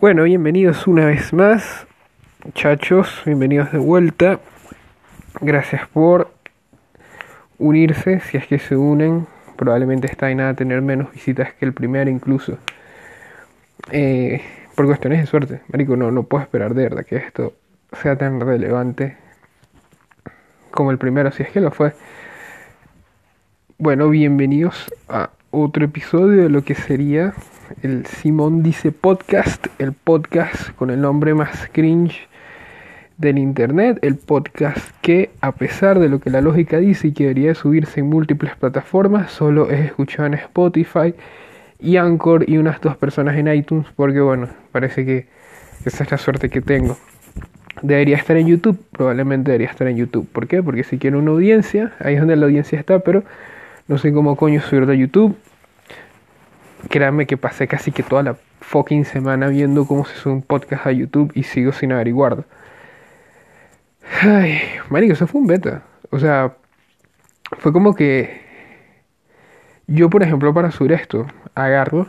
Bueno, bienvenidos una vez más, muchachos, bienvenidos de vuelta. Gracias por unirse, si es que se unen. Probablemente está en a tener menos visitas que el primero incluso. Eh, por cuestiones de suerte, Marico, no, no puedo esperar de verdad que esto sea tan relevante como el primero, si es que lo fue. Bueno, bienvenidos a otro episodio de lo que sería el Simón Dice Podcast, el podcast con el nombre más cringe del internet, el podcast que a pesar de lo que la lógica dice y que debería subirse en múltiples plataformas, solo es escuchado en Spotify y Anchor y unas dos personas en iTunes, porque bueno, parece que esa es la suerte que tengo. Debería estar en YouTube, probablemente debería estar en YouTube. ¿Por qué? Porque si quiero una audiencia, ahí es donde la audiencia está, pero no sé cómo coño subirlo a YouTube. Créanme que pasé casi que toda la fucking semana viendo cómo se sube un podcast a YouTube y sigo sin averiguarlo. Ay, marico, eso fue un beta. O sea, fue como que yo, por ejemplo, para subir esto, agarro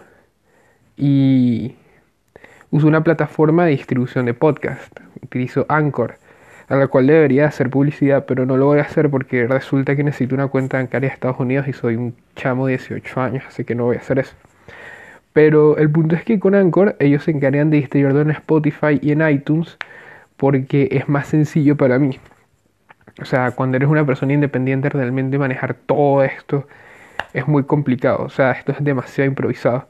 y uso una plataforma de distribución de podcast. Utilizo Anchor, a la cual debería hacer publicidad, pero no lo voy a hacer porque resulta que necesito una cuenta bancaria de Estados Unidos y soy un chamo de 18 años, así que no voy a hacer eso. Pero el punto es que con Anchor ellos se encargan de distribuirlo en Spotify y en iTunes porque es más sencillo para mí. O sea, cuando eres una persona independiente realmente manejar todo esto es muy complicado. O sea, esto es demasiado improvisado.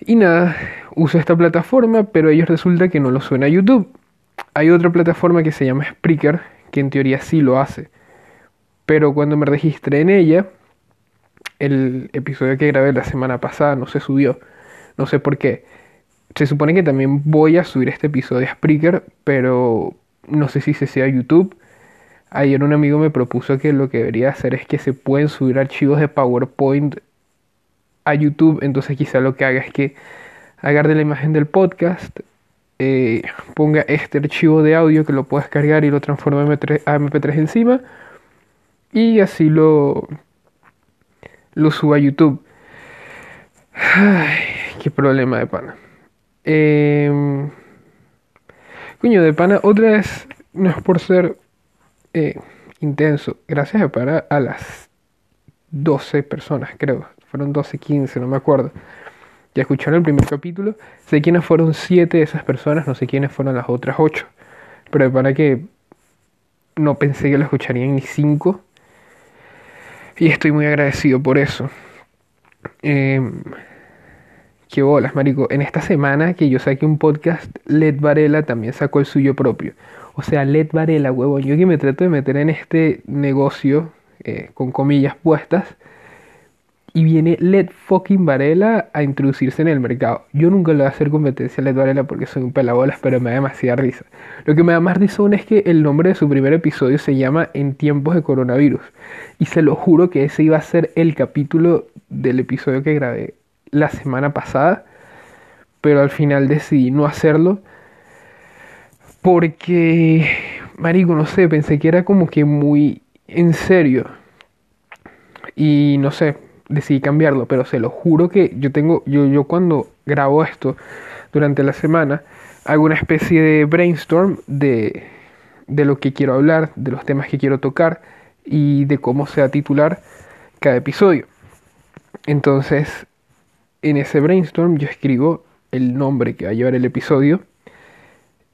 Y nada, uso esta plataforma, pero ellos resulta que no lo suena a YouTube. Hay otra plataforma que se llama Spreaker, que en teoría sí lo hace. Pero cuando me registré en ella, el episodio que grabé la semana pasada no se subió. No sé por qué. Se supone que también voy a subir este episodio a Spreaker, pero no sé si se sea YouTube. Ayer un amigo me propuso que lo que debería hacer es que se pueden subir archivos de PowerPoint a YouTube. Entonces quizá lo que haga es que agarre la imagen del podcast, eh, ponga este archivo de audio que lo puedas cargar y lo transforme a MP3 encima. Y así lo, lo suba a YouTube. Ay, qué problema de pana. Eh, coño, de pana, otra vez, no es por ser eh, intenso. Gracias de pana a las 12 personas, creo. Fueron 12, 15, no me acuerdo. Ya escucharon el primer capítulo. Sé quiénes fueron 7 de esas personas, no sé quiénes fueron las otras 8. Pero de pana que no pensé que lo escucharían ni 5. Y estoy muy agradecido por eso. Eh, qué bolas, marico. En esta semana que yo saqué un podcast, Led Varela también sacó el suyo propio. O sea, Led Varela, huevón. Yo que me trato de meter en este negocio, eh, con comillas puestas, y viene Led fucking Varela a introducirse en el mercado. Yo nunca le voy a hacer competencia a Led Varela porque soy un pelabolas, pero me da demasiada risa. Lo que me da más risa es que el nombre de su primer episodio se llama En tiempos de coronavirus. Y se lo juro que ese iba a ser el capítulo del episodio que grabé la semana pasada. Pero al final decidí no hacerlo. Porque, marico, no sé, pensé que era como que muy en serio. Y no sé, decidí cambiarlo, pero se lo juro que yo tengo, yo, yo cuando grabo esto durante la semana, hago una especie de brainstorm de, de lo que quiero hablar, de los temas que quiero tocar y de cómo se va a titular cada episodio. Entonces, en ese brainstorm yo escribo el nombre que va a llevar el episodio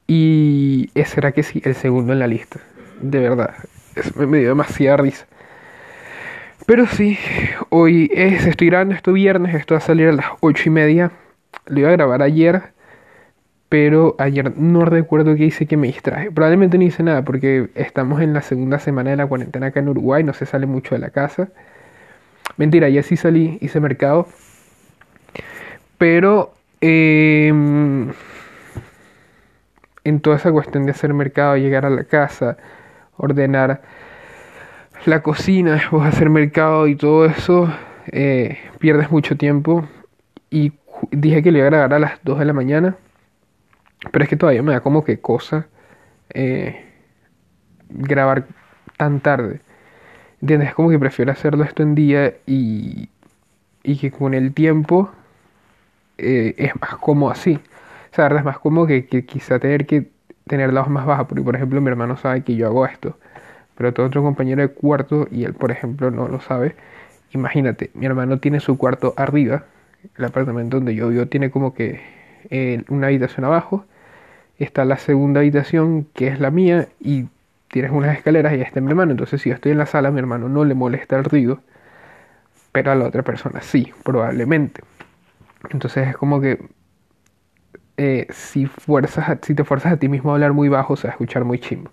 y ese será que sí, el segundo en la lista. De verdad, me dio demasiada risa. Pero sí, hoy es, estoy grabando esto viernes, esto va a salir a las ocho y media. Lo iba a grabar ayer, pero ayer no recuerdo qué hice que me distraje. Probablemente no hice nada porque estamos en la segunda semana de la cuarentena acá en Uruguay, no se sale mucho de la casa. Mentira, ayer sí salí, hice mercado. Pero em, en toda esa cuestión de hacer mercado, llegar a la casa, ordenar la cocina, después hacer mercado y todo eso, eh, pierdes mucho tiempo. Y dije que le iba a grabar a las 2 de la mañana, pero es que todavía me da como que cosa eh, grabar tan tarde. ¿Entiendes? Es como que prefiero hacerlo esto en día y, y que con el tiempo eh, es más como así. O sea, es más como que, que quizá tener que tener la voz más baja, porque por ejemplo mi hermano sabe que yo hago esto, pero tengo otro compañero de cuarto y él por ejemplo no lo sabe. Imagínate, mi hermano tiene su cuarto arriba, el apartamento donde yo vivo tiene como que eh, una habitación abajo, está la segunda habitación que es la mía y tienes unas escaleras y está mi hermano, entonces si yo estoy en la sala mi hermano no le molesta el ruido, pero a la otra persona sí, probablemente. Entonces es como que eh, si, fuerzas, si te fuerzas a ti mismo a hablar muy bajo, se va a escuchar muy chimbo.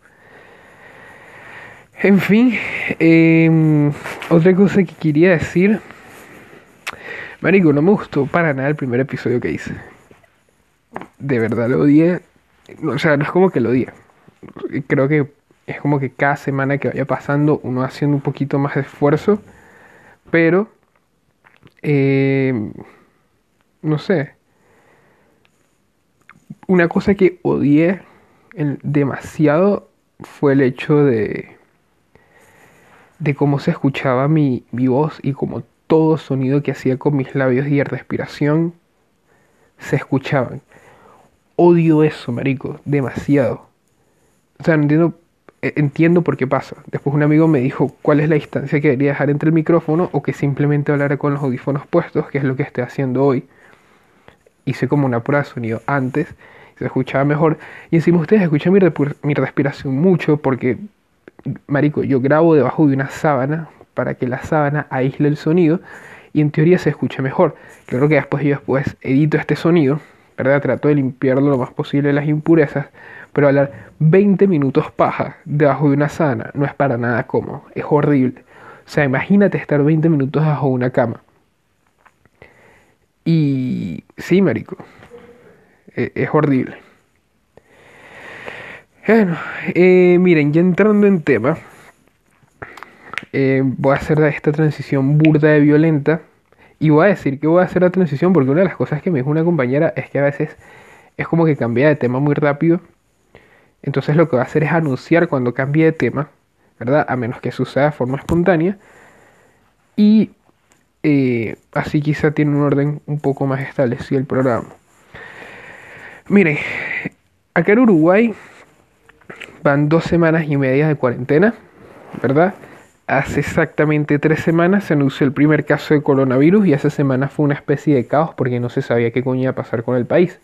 En fin, em, otra cosa que quería decir. Marico, no me gustó para nada el primer episodio que hice. De verdad lo odié. O sea, no es como que lo odié. Creo que es como que cada semana que vaya pasando uno haciendo un poquito más de esfuerzo. Pero, em, no sé una cosa que odié demasiado fue el hecho de, de cómo se escuchaba mi, mi voz y como todo sonido que hacía con mis labios y respiración se escuchaban. Odio eso, marico, demasiado. O sea, entiendo, e, entiendo por qué pasa. Después un amigo me dijo cuál es la distancia que debería dejar entre el micrófono o que simplemente hablara con los audífonos puestos, que es lo que estoy haciendo hoy. Hice como una prueba de sonido antes se escuchaba mejor. Y encima ustedes escuchan mi, mi respiración mucho porque, marico, yo grabo debajo de una sábana para que la sábana aísle el sonido y en teoría se escuche mejor. Claro que después yo después edito este sonido, ¿verdad? Trato de limpiarlo lo más posible las impurezas, pero hablar 20 minutos paja debajo de una sábana no es para nada cómodo, es horrible. O sea, imagínate estar 20 minutos bajo una cama. Y sí, marico, eh, es horrible. Bueno, eh, miren, ya entrando en tema, eh, voy a hacer esta transición burda de violenta. Y voy a decir que voy a hacer la transición porque una de las cosas que me dijo una compañera es que a veces es como que cambia de tema muy rápido. Entonces lo que va a hacer es anunciar cuando cambie de tema, ¿verdad? A menos que suceda de forma espontánea. Y así quizá tiene un orden un poco más establecido el programa. Mire, acá en Uruguay van dos semanas y media de cuarentena, ¿verdad? Hace exactamente tres semanas se anunció el primer caso de coronavirus y esa semana fue una especie de caos porque no se sabía qué coño iba a pasar con el país.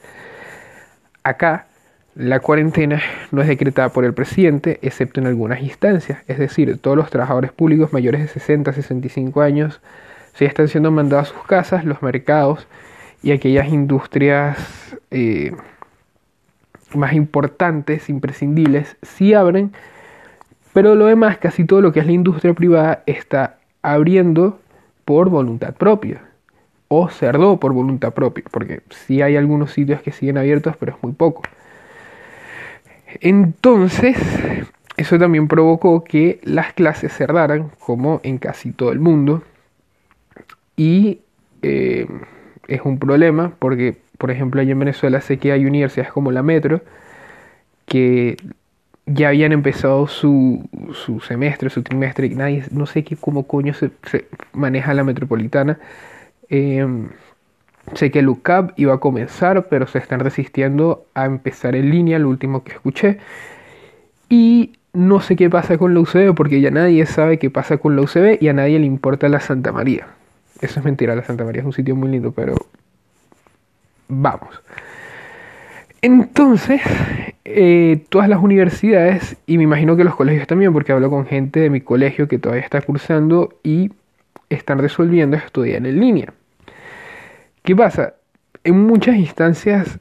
Acá la cuarentena no es decretada por el presidente, excepto en algunas instancias, es decir, todos los trabajadores públicos mayores de 60 a 65 años se están siendo mandados a sus casas, los mercados, y aquellas industrias eh, más importantes, imprescindibles, sí abren, pero lo demás, casi todo lo que es la industria privada, está abriendo por voluntad propia o cerró por voluntad propia, porque sí hay algunos sitios que siguen abiertos, pero es muy poco. Entonces, eso también provocó que las clases cerraran, como en casi todo el mundo, y eh, es un problema porque, por ejemplo, allá en Venezuela sé que hay universidades como la Metro que ya habían empezado su, su semestre, su trimestre, y nadie, no sé qué, cómo coño se, maneja la metropolitana. Em, sé que el UCAP iba a comenzar, pero se están resistiendo a empezar en línea, lo último que escuché. Y no sé qué pasa con la UCB, porque ya nadie sabe qué pasa con la UCB y a nadie le importa la Santa María. Eso es mentira, la Santa María es un sitio muy lindo, pero vamos. Entonces, eh, todas las universidades, y me imagino que los colegios también, porque hablo con gente de mi colegio que todavía está cursando y están resolviendo estudiar en línea. ¿Qué pasa? En muchas instancias,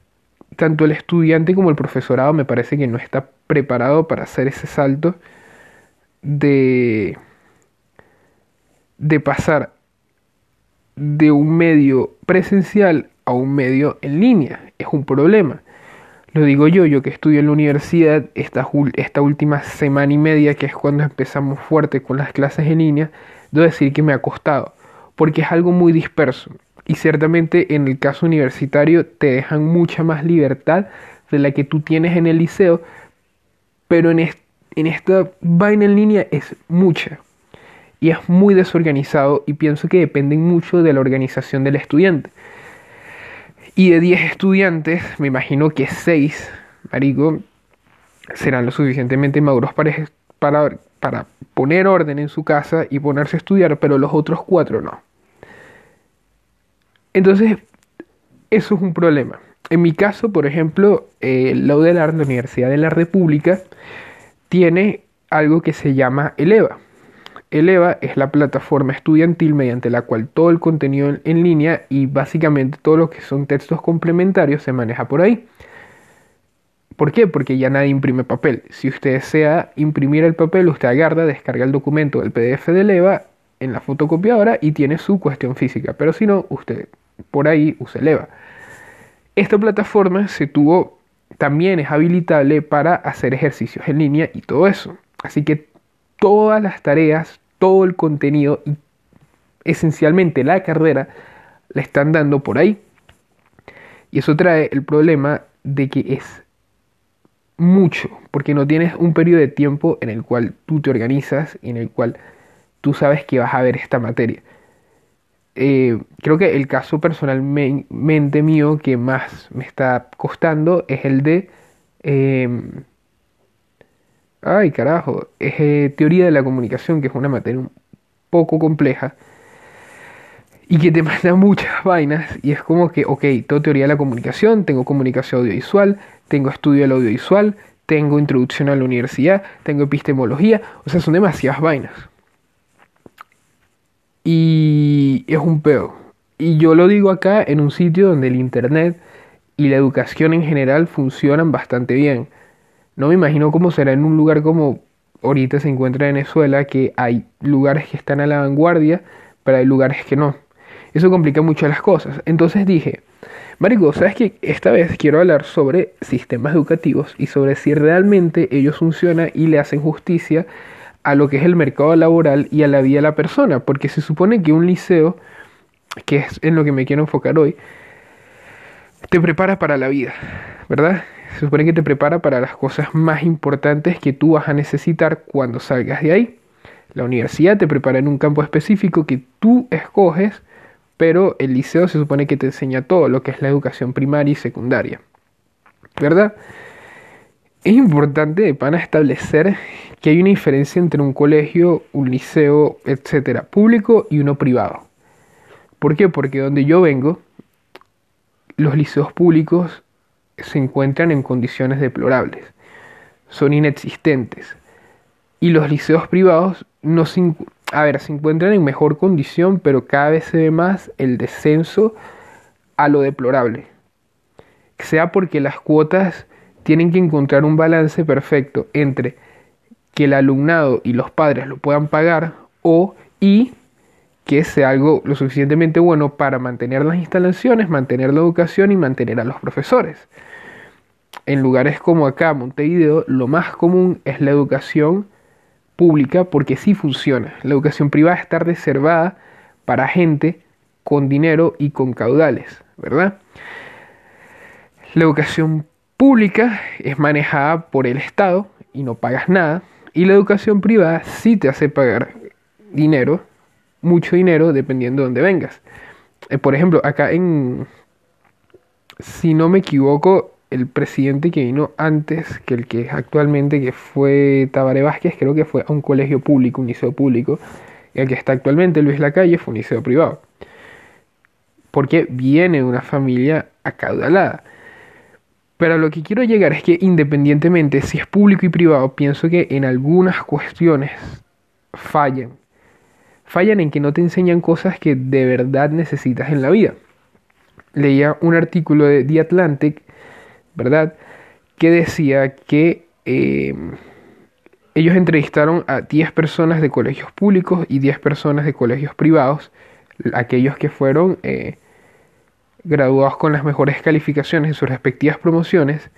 tanto el estudiante como el profesorado me parece que no está preparado para hacer ese salto de, de pasar de un medio presencial a un medio en línea. Es un problema. Lo digo yo, yo que estudio en la universidad, esta, esta última semana y media, que es cuando empezamos fuerte con las clases en línea, debo decir que me ha costado, porque es algo muy disperso. Y ciertamente en el caso universitario te dejan mucha más libertad de la que tú tienes en el liceo, pero en, en esta vaina en línea es mucha y es muy desorganizado y pienso que dependen mucho de la organización del estudiante. Y de 10 estudiantes, me imagino que 6, marico, serán lo suficientemente maduros para, para, poner orden en su casa y ponerse a estudiar, pero los otros 4 no. Entonces, eso es un problema. En mi caso, por ejemplo, eh, la la Universidad de la República, tiene algo que se llama ELEVA. ELEVA es la plataforma estudiantil mediante la cual todo el contenido en línea y básicamente todo lo que son textos complementarios se maneja por ahí. ¿Por qué? Porque ya nadie imprime papel. Si usted desea imprimir el papel, usted agarra, descarga el documento del PDF de ELEVA en la fotocopiadora y tiene su cuestión física. Pero si no, usted por ahí usa ELEVA. Esta plataforma se tuvo, también es habilitable para hacer ejercicios en línea y todo eso. Así que todas las tareas, todo el contenido esencialmente la carrera la están dando por ahí. Y eso trae el problema de que es mucho, porque no tienes un periodo de tiempo en el cual tú te organizas y en el cual tú sabes que vas a ver esta materia. Eh, creo que el caso personalmente mío que más me está costando es el de... Em, ay, carajo, es eh, teoría de la comunicación, que es una materia un poco compleja y que te manda muchas vainas y es como que, ok, tengo teoría de la comunicación, tengo comunicación audiovisual, tengo estudio del audiovisual, tengo introducción a la universidad, tengo epistemología, o sea, son demasiadas vainas. Y es un pedo. Y yo lo digo acá en un sitio donde el Internet y la educación en general funcionan bastante bien. No me imagino cómo será en un lugar como ahorita se encuentra Venezuela, que hay lugares que están a la vanguardia, pero hay lugares que no. Eso complica mucho las cosas. Entonces dije, Marico, ¿sabes que Esta vez quiero hablar sobre sistemas educativos y sobre si realmente ellos funcionan y le hacen justicia a lo que es el mercado laboral y a la vida de la persona, porque se supone que un liceo, que es en lo que me quiero enfocar hoy, te prepara para la vida, ¿verdad? Se supone que te prepara para las cosas más importantes que tú vas a necesitar cuando salgas de ahí. La universidad te prepara en un campo específico que tú escoges, pero el liceo se supone que te enseña todo lo que es la educación primaria y secundaria, ¿verdad? Es importante de pana establecer que hay una diferencia entre un colegio, un liceo, etcétera, público y uno privado. ¿Por qué? Porque donde yo vengo, los liceos públicos se encuentran en condiciones deplorables, son inexistentes. Y los liceos privados no se, a ver, se encuentran en mejor condición, pero cada vez se ve más el descenso a lo deplorable. Sea porque las cuotas tienen que encontrar un balance perfecto entre que el alumnado y los padres lo puedan pagar o y que sea algo lo suficientemente bueno para mantener las instalaciones, mantener la educación y mantener a los profesores. En lugares como acá, Montevideo, lo más común es la educación pública porque sí funciona. La educación privada está reservada para gente con dinero y con caudales, ¿verdad? La educación pública es manejada por el Estado y no pagas nada. Y la educación privada sí te hace pagar dinero, mucho dinero, dependiendo de dónde vengas. Eh, por ejemplo, acá en, si no me equivoco, el presidente que vino antes que el que actualmente, que fue Tabaré Vázquez, creo que fue a un colegio público, un liceo público. Y el que está actualmente, Luis Lacalle, fue un liceo privado. Porque viene una familia acaudalada. Pero a lo que quiero llegar es que independientemente si es público y privado, pienso que en algunas cuestiones fallan. Fallan en que no te enseñan cosas que de verdad necesitas en la vida. Leía un artículo de The Atlantic, ¿verdad? Que decía que eh, ellos entrevistaron a 10 personas de colegios públicos y 10 personas de colegios privados, aquellos que fueron... Eh, graduados con las mejores calificaciones en sus respectivas promociones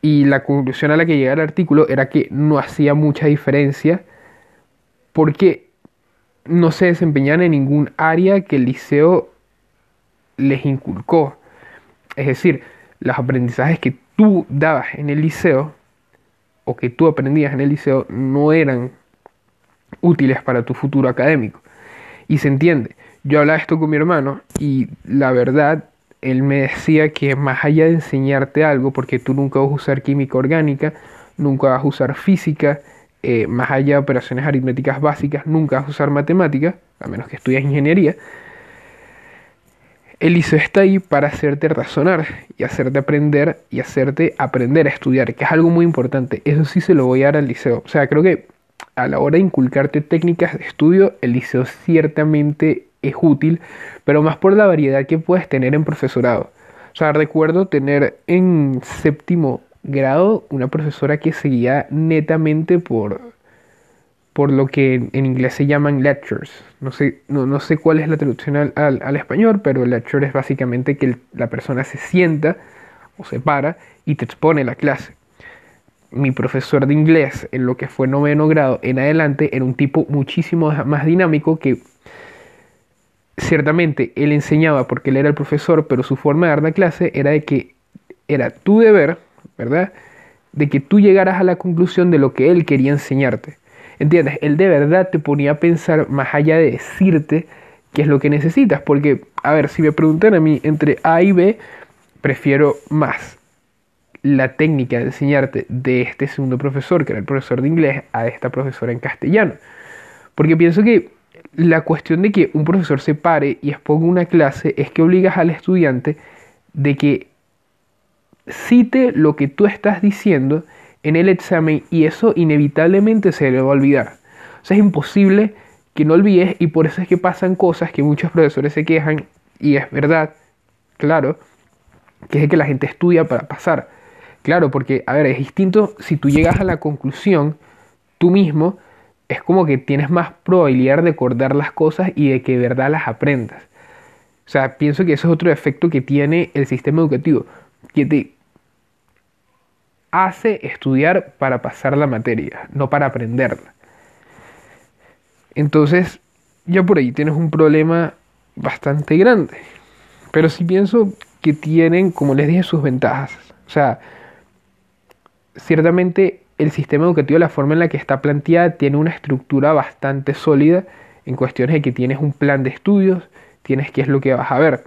y la conclusión a la que llega el artículo era que no hacía mucha diferencia porque no se desempeñaban en ningún área que el liceo les inculcó. Es decir, los aprendizajes que tú dabas en el liceo o que tú aprendías en el liceo no eran útiles para tu futuro académico. Y se entiende. Yo hablaba esto con mi hermano y la verdad él me decía que más allá de enseñarte algo, porque tú nunca vas a usar química orgánica, nunca vas a usar física, eh, más allá de operaciones aritméticas básicas, nunca vas a usar matemáticas, a menos que estudies ingeniería, el liceo está ahí para hacerte razonar y hacerte aprender y hacerte aprender a estudiar, que es algo muy importante. Eso sí se lo voy a dar al liceo. O sea, creo que a la hora de inculcarte técnicas de estudio, el liceo ciertamente es útil, pero más por la variedad que puedes tener en profesorado. O sea, recuerdo tener en séptimo grado una profesora que seguía netamente por, por lo que en, inglés se llaman lectures. No sé, no, no sé cuál es la traducción al, al, español, pero lecture es básicamente que la persona se sienta o se para y te expone la clase. Mi profesor de inglés, en lo que fue noveno grado en adelante, era un tipo muchísimo más dinámico que ciertamente él enseñaba porque él era el profesor, pero su forma de dar la clase era de que era tu deber, ¿verdad? De que tú llegaras a la conclusión de lo que él quería enseñarte. ¿Entiendes? Él de verdad te ponía a pensar más allá de decirte qué es lo que necesitas. Porque, a ver, si me preguntan a mí entre A y B, prefiero más la técnica de enseñarte de este segundo profesor, que era el profesor de inglés, a esta profesora en castellano. Porque pienso que la cuestión de que un profesor se pare y exponga una clase es que obligas al estudiante de que cite lo que tú estás diciendo en el examen y eso inevitablemente se le va a olvidar. O sea, es imposible que no olvides y por eso es que pasan cosas que muchos profesores se quejan y es verdad, claro, que es que la gente estudia para pasar. Claro, porque, a ver, es distinto si tú llegas a la conclusión tú mismo es como que tienes más probabilidad de acordar las cosas y de que de verdad las aprendas. O sea, pienso que eso es otro efecto que tiene el sistema educativo, hace estudiar para pasar la materia, no para aprenderla. Entonces, ya por ahí tienes un problema bastante grande. Pero sí pienso que tienen, como les dije, sus ventajas. O sea, ciertamente el sistema educativo, la forma en la que está planteada, tiene una estructura bastante sólida en cuestiones de que tienes un plan de estudios, tienes qué es lo que vas a ver.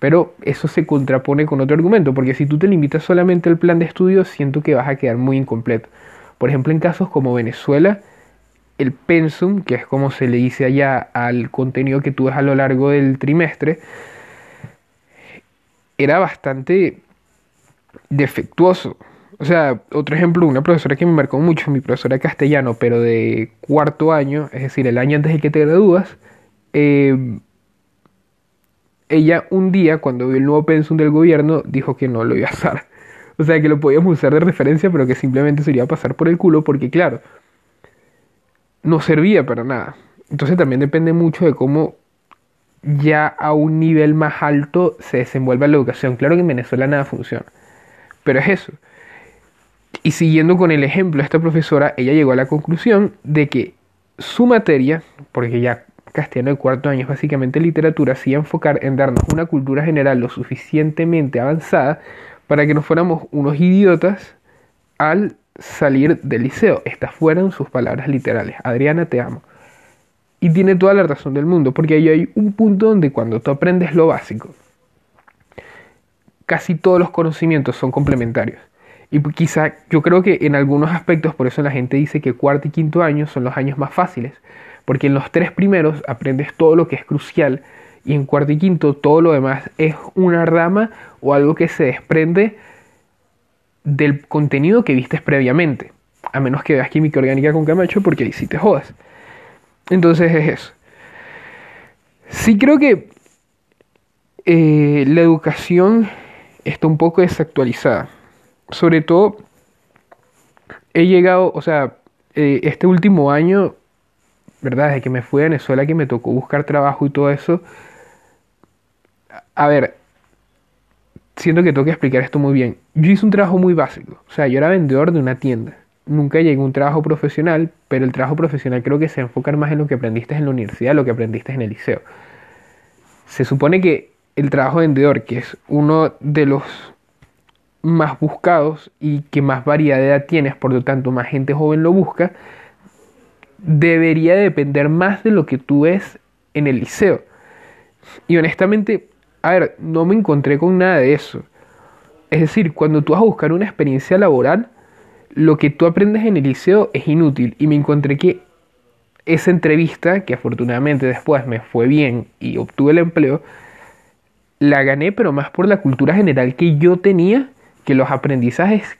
Pero eso se contrapone con otro argumento, porque si tú te limitas solamente al plan de estudios, siento que vas a quedar muy incompleto. Por ejemplo, en casos como Venezuela, el pensum, que es como se le dice allá al contenido que tú ves a lo largo del trimestre, era bastante defectuoso. O sea, otro ejemplo, una profesora que me marcó mucho, mi profesora de castellano, pero de cuarto año, es decir, el año antes de que te gradúas, eh, ella un día, cuando vio el nuevo pensum del gobierno, dijo que no lo iba a usar. O sea, que lo podíamos usar de referencia, pero que simplemente se iba a pasar por el culo, porque claro, no servía para nada. Entonces también depende mucho de cómo ya a un nivel más alto se desenvuelve la educación. Claro que en Venezuela nada funciona, pero es eso. Y siguiendo con el ejemplo, esta profesora, ella llegó a la conclusión de que su materia, porque ya castellano de cuarto año es básicamente literatura, se enfocar en darnos una cultura general lo suficientemente avanzada para que no fuéramos unos idiotas al salir del liceo. Estas fueron sus palabras literales. Adriana, te amo. Y tiene toda la razón del mundo, porque ahí hay un punto donde cuando tú aprendes lo básico, casi todos los conocimientos son complementarios. Y quizá yo creo que en algunos aspectos, por eso la gente dice que cuarto y quinto año son los años más fáciles, porque en los tres primeros aprendes todo lo que es crucial y en cuarto y quinto todo lo demás es una rama o algo que se desprende del contenido que vistes previamente, a menos que veas química orgánica con Camacho, porque ahí sí te jodas. Entonces es eso. Sí creo que eh, la educación está un poco desactualizada sobre todo, he llegado, o sea, eh, este último año, ¿verdad? Desde que me fui a Venezuela, que me tocó buscar trabajo y todo eso. A ver, siento que tengo que explicar esto muy bien. Yo hice un trabajo muy básico, o sea, yo era vendedor de una tienda. Nunca llegué a un trabajo profesional, pero el trabajo profesional creo que se enfoca más en lo que aprendiste en la universidad, lo que aprendiste en el liceo. Se supone que el trabajo de vendedor, que es uno de los más buscados y que más variedad tienes, por lo tanto más gente joven lo busca, debería depender más de lo que tú ves en el liceo. Y honestamente, a ver, no me encontré con nada de eso. Es decir, cuando tú vas a buscar una experiencia laboral, lo que tú aprendes en el liceo es inútil. Y me encontré que esa entrevista, que afortunadamente después me fue bien y obtuve el empleo, la gané, pero más por la cultura general que yo tenía que los aprendizajes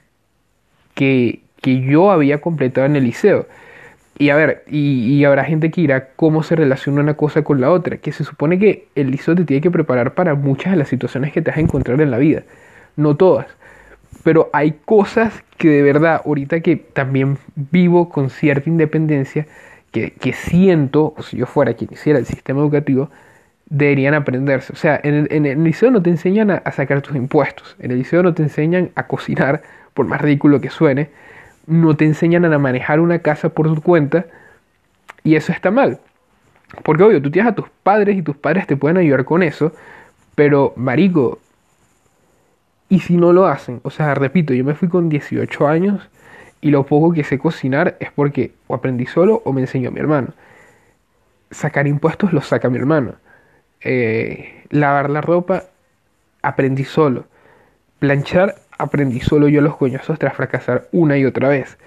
que, que yo había completado en el liceo. Y a ver, y, habrá gente que dirá cómo se relaciona una cosa con la otra, que se supone que el liceo te tiene que preparar para muchas de las situaciones que te vas a encontrar en la vida, no todas, pero hay cosas que de verdad, ahorita que también vivo con cierta independencia, que, siento, o si yo fuera quien hiciera el sistema educativo, deberían aprenderse. O sea, en el, en el liceo no te enseñan a, a sacar tus impuestos, en el liceo no te enseñan a cocinar, por más ridículo que suene, no te enseñan a manejar una casa por tu cuenta y eso está mal. Porque obvio, tú tienes a tus padres y tus padres te pueden ayudar con eso, pero marico, ¿y si no lo hacen? O sea, repito, yo me fui con 18 años y lo poco que sé cocinar es porque o aprendí solo o me enseñó mi hermano. Sacar impuestos lo saca mi hermano. Eh, lavar la ropa, aprendí solo. Planchar, aprendí solo yo los coñazos tras fracasar una y otra vez.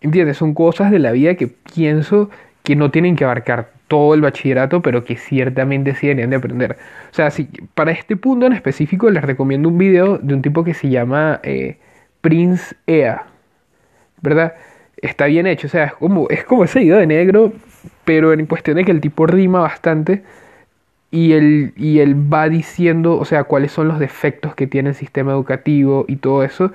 ¿Entiendes? Son cosas de la vida que pienso que no tienen que abarcar todo el bachillerato, pero que ciertamente sí deberían de aprender. O sea, para este punto en específico les recomiendo un video de un tipo que se llama eh, Prince Ea, ¿verdad? Está bien hecho, o sea, es como, es como ese video de negro, pero en cuestión de que el tipo rima bastante y él, y él va diciendo, o sea, cuáles son los defectos que tiene el sistema educativo y todo eso.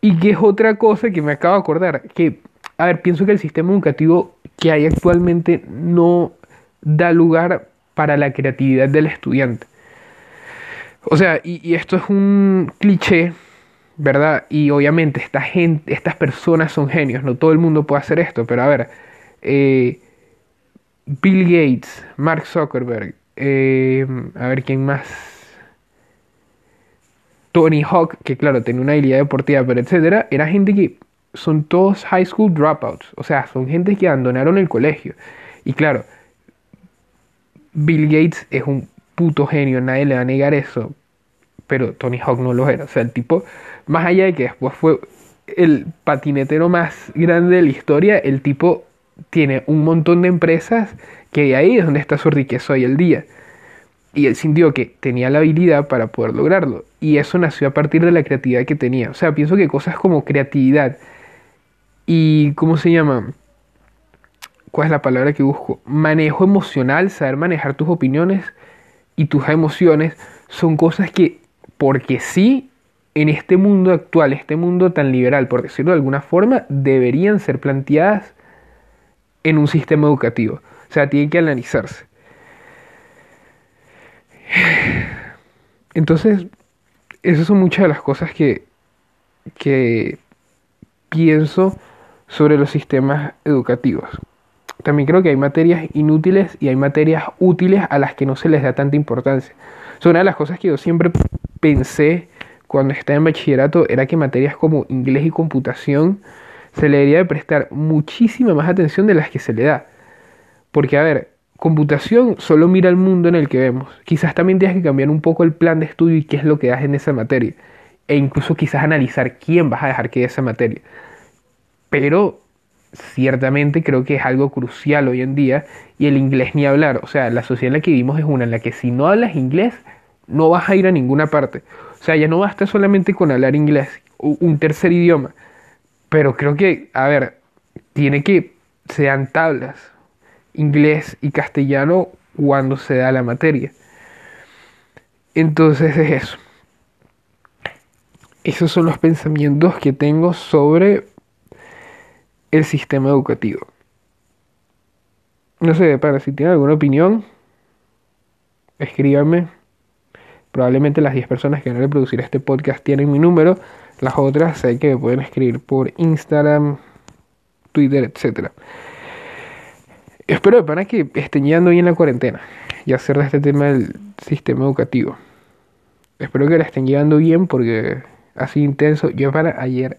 Y que es otra cosa que me acabo de acordar, que, a ver, pienso que el sistema educativo que hay actualmente no da lugar para la creatividad del estudiante. O sea, y, esto es un cliché, ¿verdad? Y obviamente esta gente, estas personas son genios, no todo el mundo puede hacer esto, pero a ver, eh, Bill Gates, Mark Zuckerberg, eh, a ver quién más. Tony Hawk, que claro, tenía una habilidad deportiva, pero etcétera, era gente que son todos high school dropouts, o sea, son gente que abandonaron el colegio. Y claro, Bill Gates es un puto genio, nadie le va a negar eso, pero Tony Hawk no lo era. O sea, el tipo, más allá de que después fue el patinetero más grande de la historia, el tipo tiene un montón de empresas que ahí es donde está su riqueza hoy el día. Y él sintió que tenía la habilidad para poder lograrlo. Y eso nació a partir de la creatividad que tenía. O sea, pienso que cosas como creatividad y, ¿cómo se llama? ¿Cuál es la palabra que busco? Manejo emocional, saber manejar tus opiniones y tus emociones son cosas que, porque sí, en este mundo actual, este mundo tan liberal, por decirlo de alguna forma, deberían ser planteadas en un sistema educativo. O sea, tiene que analizarse. Entonces, esas son muchas de las cosas que, que pienso sobre los sistemas educativos. También creo que hay materias inútiles y hay materias útiles a las que no se les da tanta importancia. una de las cosas que yo siempre pensé cuando estaba en bachillerato era que materias como inglés y computación se le debería de prestar muchísima más atención de las que se le da. Porque, a ver, computación solo mira el mundo en el que vemos. Quizás también tienes que cambiar un poco el plan de estudio y qué es lo que das en esa materia. E incluso quizás analizar quién vas a dejar que dé esa materia. Pero ciertamente creo que es algo crucial hoy en día y el inglés ni hablar. O sea, la sociedad en la que vivimos es una en la que si no hablas inglés no vas a ir a ninguna parte. O sea, ya no basta solamente con hablar inglés, un tercer idioma pero creo que, a ver, tiene que sean tablas, inglés y castellano cuando se da la materia. Entonces es eso. Esos son los pensamientos que tengo sobre el sistema educativo. No sé, para si tienen alguna opinión, escríbanme. Probablemente las 10 personas que van a reproducir este podcast tienen mi número. Las otras sé que me pueden escribir por Instagram, Twitter, etc. Espero de pana que estén yendo bien la cuarentena y hacer de este tema del sistema educativo. Espero que la estén llevando bien porque así intenso. Yo para ayer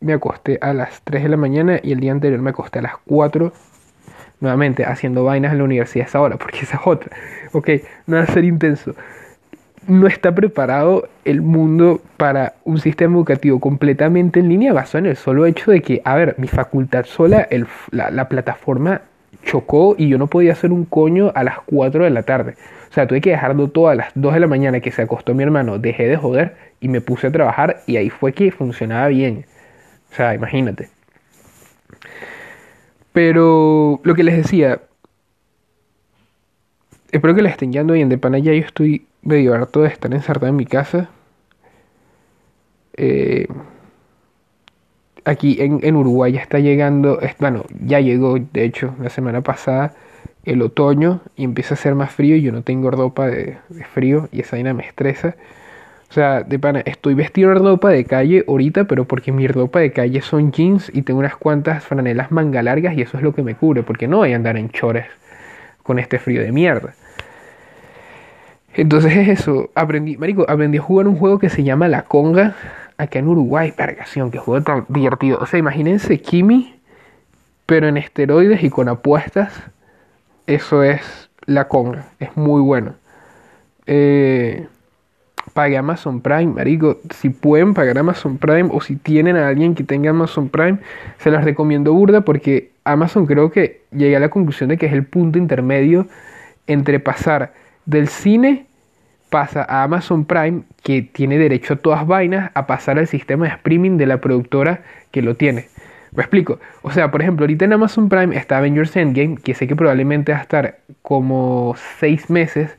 me acosté a las 3 de la mañana y el día anterior me acosté a las 4 nuevamente haciendo vainas en la universidad a esa hora, porque esa es otra. Ok, no va a ser intenso. No está preparado el mundo para un sistema educativo completamente en línea basado en el solo hecho de que, a ver, mi facultad sola, el, la, la plataforma chocó y yo no podía hacer un coño a las 4 de la tarde. O sea, tuve que dejarlo todo a las 2 de la mañana que se acostó mi hermano, dejé de joder y me puse a trabajar y ahí fue que funcionaba bien. O sea, imagínate. Pero lo que les decía, espero que les estén yendo bien. De pana ya yo estoy medio harto de estar encerrado en mi casa. Eh, aquí en, Uruguay ya está llegando, bueno, ya llegó, de hecho, la semana pasada el otoño y empieza a ser más frío y yo no tengo ropa de, de frío y esa vaina me estresa. O sea, de pana, estoy vestido de ropa de calle ahorita, pero porque mi ropa de calle son jeans y tengo unas cuantas franelas manga largas y eso es lo que me cubre, porque no voy a andar en chores con este frío de mierda. Entonces es eso, aprendí, marico, aprendí a jugar un juego que se llama La Conga, acá en Uruguay, vergación, que juego tan divertido. O sea, imagínense Kimi, pero en esteroides y con apuestas, eso es La Conga, es muy bueno. Eh pague Amazon Prime, marico, si pueden pagar Amazon Prime o si tienen a alguien que tenga Amazon Prime, se las recomiendo burda porque Amazon creo que llegué a la conclusión de que es el punto intermedio entre pasar del cine pasa a Amazon Prime que tiene derecho a todas vainas a pasar al sistema de streaming de la productora que lo tiene. Me explico. O sea, por ejemplo, ahorita en Amazon Prime está Avengers Endgame, que sé que probablemente va a estar como seis meses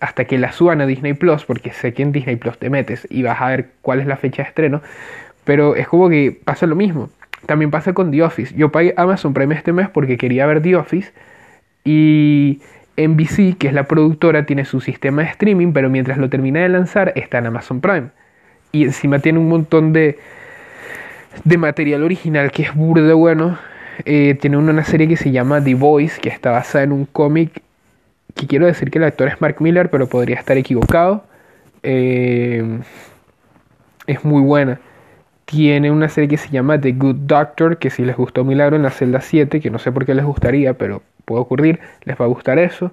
hasta que la suban a Disney Plus, porque sé que en Disney Plus te metes y vas a ver cuál es la fecha de estreno, pero es como que pasa lo mismo. También pasa con The Office. Yo pagué Amazon Prime este mes porque quería ver The Office y NBC, que es la productora, tiene su sistema de streaming, pero mientras lo termina de lanzar está en Amazon Prime. Y encima tiene un montón de, de material original que es burdo bueno. Eh, tiene una serie que se llama The Voice, que está basada en un cómic que quiero decir que el actor es Mark Miller, pero podría estar equivocado. Eh, es muy buena. Tiene una serie que se llama The Good Doctor, que si les gustó Milagro en la celda 7, que no sé por qué les gustaría, pero puede ocurrir, les va a gustar eso.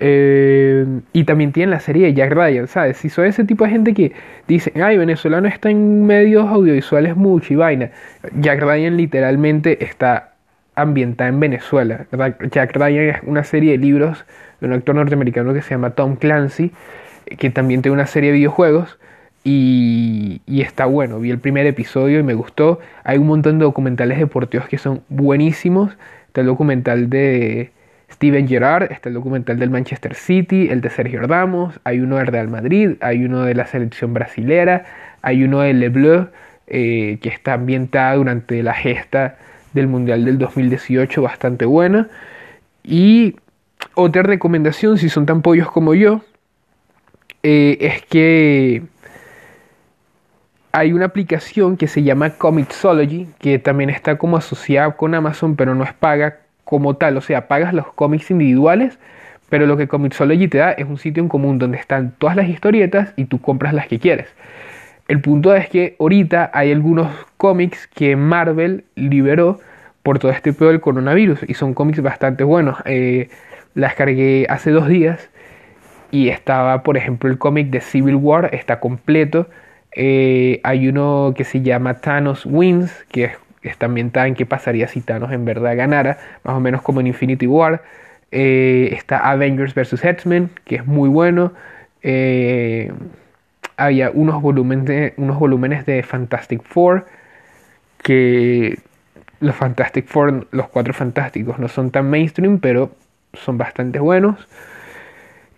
Eh, y también tiene la serie de Jack Ryan, ¿sabes? Si soy ese tipo de gente que dice, ay, venezolano está en medios audiovisuales mucho y vaina. Jack Ryan literalmente está ambientada en Venezuela. Jack Ryan es una serie de libros de un actor norteamericano que se llama Tom Clancy, que también tiene una serie de videojuegos y, está bueno. Vi el primer episodio y me gustó. Hay un montón de documentales deportivos que son buenísimos. Está el documental de Steven Gerrard, está el documental del Manchester City, el de Sergio Ramos, hay uno del Real Madrid, hay uno de la selección brasilera, hay uno de Le Bleu, eh, que está ambientada durante la gesta del Mundial del 2018, bastante buena. Y otra recomendación, si son tan pollos como yo, eh, es que hay una aplicación que se llama Comixology, que también está como asociada con Amazon, pero no es paga como tal. O sea, pagas los cómics individuales, pero lo que Comixology te da es un sitio en común donde están todas las historietas y tú compras las que quieres. El punto es que ahorita hay algunos cómics que Marvel liberó por todo este pedo del coronavirus y son cómics bastante buenos. Eh, las cargué hace dos días y estaba, por ejemplo, el cómic de Civil War, está completo. Eh, hay uno que se llama Thanos Wins, que es, también tan qué pasaría si Thanos en verdad ganara, más o menos como en Infinity War. Eh, está Avengers vs. X-Men, que es muy bueno. Eh, había unos volúmenes, de, unos volúmenes de Fantastic Four, que los Fantastic Four, los cuatro fantásticos, no son tan mainstream, pero son bastante buenos.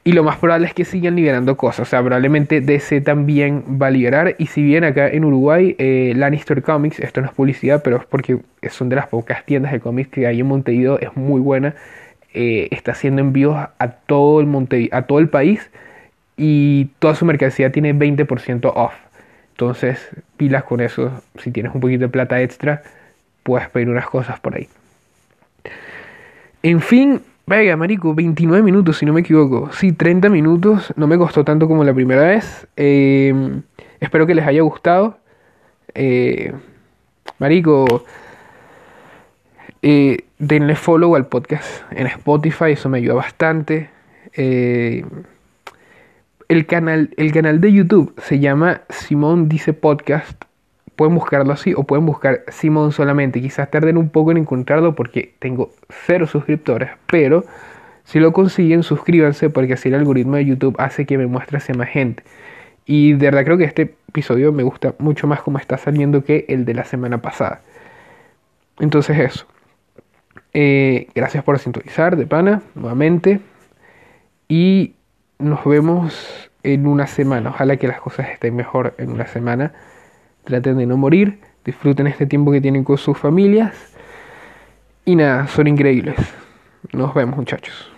Y lo más probable es que sigan liberando cosas. O sea, probablemente DC también va a liberar. Y si bien acá en Uruguay, eh, Lannister Comics, esto no es publicidad, pero es porque son de las pocas tiendas de cómics que hay en Montevideo, es muy buena. Eh, está haciendo envíos a todo, el a todo el país. Y toda su mercancía tiene 20% off. Entonces, pilas con eso. Si tienes un poquito de plata extra, puedes pedir unas cosas por ahí. En fin, Venga, marico, 29 minutos si no me equivoco. Sí, 30 minutos. No me costó tanto como la primera vez. Em, espero que les haya gustado. Eh, marico, Eh, denle follow al podcast en Spotify, eso me ayuda bastante. Eh, el, canal, el canal de YouTube se llama Simón Dice Podcast. Pueden buscarlo así o pueden buscar Simón solamente. Quizás tarden un poco en encontrarlo porque tengo cero suscriptores, pero si lo consiguen, suscríbanse porque así el algoritmo de YouTube hace que me muestre más gente. Y de verdad creo que este episodio me gusta mucho más como está saliendo que el de la semana pasada. Entonces eso. Eh, gracias por sintonizar de pana nuevamente. Y nos vemos en una semana. Ojalá que las cosas estén mejor en una semana. Traten de no morir. Disfruten este tiempo que tienen con sus familias. Y nada, son increíbles. Nos vemos muchachos.